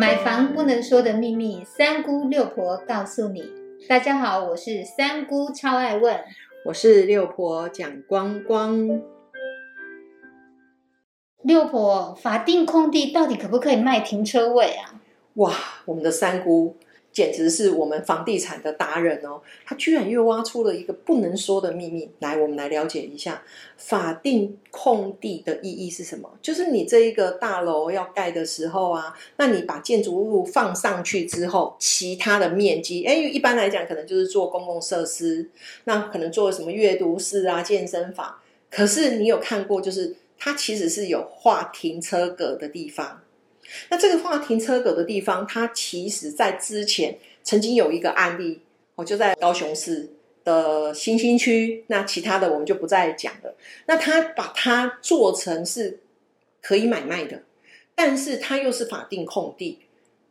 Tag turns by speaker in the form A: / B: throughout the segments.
A: 买房不能说的秘密，三姑六婆告诉你。大家好，我是三姑，超爱问。
B: 我是六婆蒋光光。
A: 六婆，法定空地到底可不可以卖停车位啊？
B: 哇，我们的三姑简直是我们房地产的达人哦！他居然又挖出了一个不能说的秘密。来，我们来了解一下法定空地的意义是什么？就是你这一个大楼要盖的时候啊，那你把建筑物放上去之后，其他的面积，哎，一般来讲可能就是做公共设施，那可能做什么阅读室啊、健身房。可是你有看过，就是它其实是有画停车格的地方。那这个画停车格的地方，它其实在之前曾经有一个案例，我就在高雄市的新兴区。那其他的我们就不再讲了。那他把它做成是可以买卖的，但是它又是法定空地，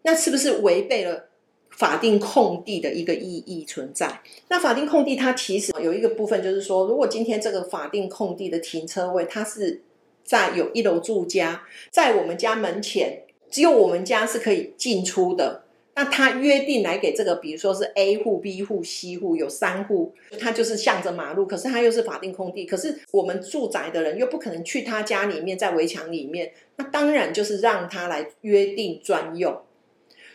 B: 那是不是违背了法定空地的一个意义存在？那法定空地它其实有一个部分，就是说，如果今天这个法定空地的停车位，它是在有一楼住家，在我们家门前。只有我们家是可以进出的，那他约定来给这个，比如说是 A 户、B 户、C 户有三户，他就是向着马路，可是他又是法定空地，可是我们住宅的人又不可能去他家里面，在围墙里面，那当然就是让他来约定专用。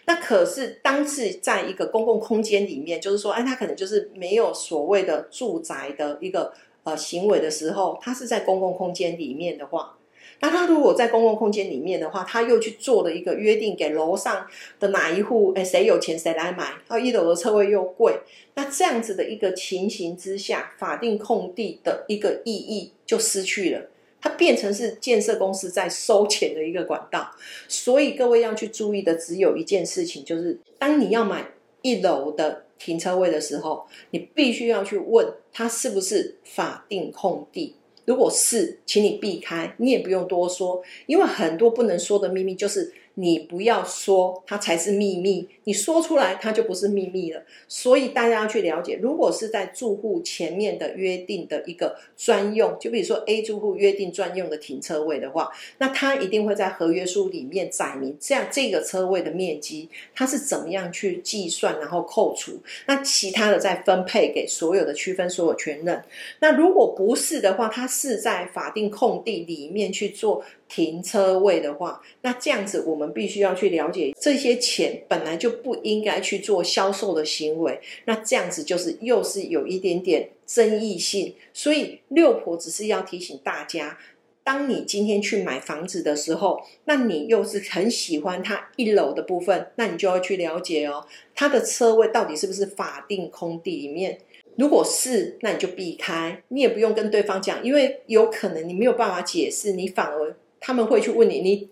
B: 那可是当是在一个公共空间里面，就是说，哎，他可能就是没有所谓的住宅的一个呃行为的时候，他是在公共空间里面的话。那他如果在公共空间里面的话，他又去做了一个约定，给楼上的哪一户，哎，谁有钱谁来买，然后一楼的车位又贵，那这样子的一个情形之下，法定空地的一个意义就失去了，它变成是建设公司在收钱的一个管道。所以各位要去注意的只有一件事情，就是当你要买一楼的停车位的时候，你必须要去问他是不是法定空地。如果是，请你避开，你也不用多说，因为很多不能说的秘密就是。你不要说，它才是秘密。你说出来，它就不是秘密了。所以大家要去了解，如果是在住户前面的约定的一个专用，就比如说 A 住户约定专用的停车位的话，那他一定会在合约书里面载明，这样这个车位的面积，它是怎么样去计算，然后扣除，那其他的再分配给所有的区分所有权人。那如果不是的话，它是在法定空地里面去做。停车位的话，那这样子我们们必须要去了解，这些钱本来就不应该去做销售的行为，那这样子就是又是有一点点争议性。所以六婆只是要提醒大家，当你今天去买房子的时候，那你又是很喜欢它一楼的部分，那你就要去了解哦，它的车位到底是不是法定空地里面？如果是，那你就避开，你也不用跟对方讲，因为有可能你没有办法解释，你反而。他们会去问你，你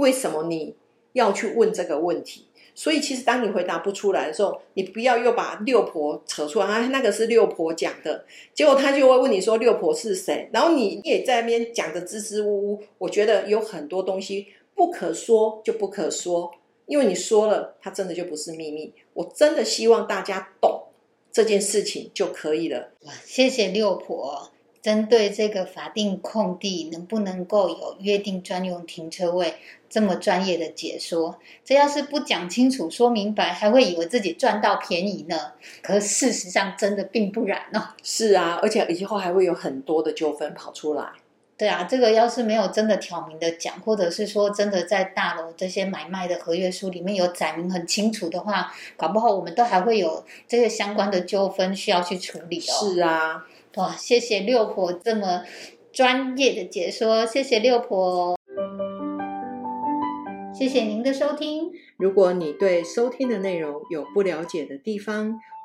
B: 为什么你要去问这个问题？所以其实当你回答不出来的时候，你不要又把六婆扯出来，啊，那个是六婆讲的，结果他就会问你说六婆是谁？然后你也在那边讲的支支吾吾。我觉得有很多东西不可说就不可说，因为你说了，它真的就不是秘密。我真的希望大家懂这件事情就可以了。
A: 哇谢谢六婆。针对这个法定空地能不能够有约定专用停车位这么专业的解说，这要是不讲清楚、说明白，还会以为自己赚到便宜呢。可事实上真的并不然哦。
B: 是啊，而且以后还会有很多的纠纷跑出来。
A: 对啊，这个要是没有真的挑明的讲，或者是说真的在大楼这些买卖的合约书里面有载明很清楚的话，搞不好我们都还会有这些相关的纠纷需要去处理哦。
B: 是啊。
A: 哇，谢谢六婆这么专业的解说，谢谢六婆，谢谢您的收听。
B: 如果你对收听的内容有不了解的地方，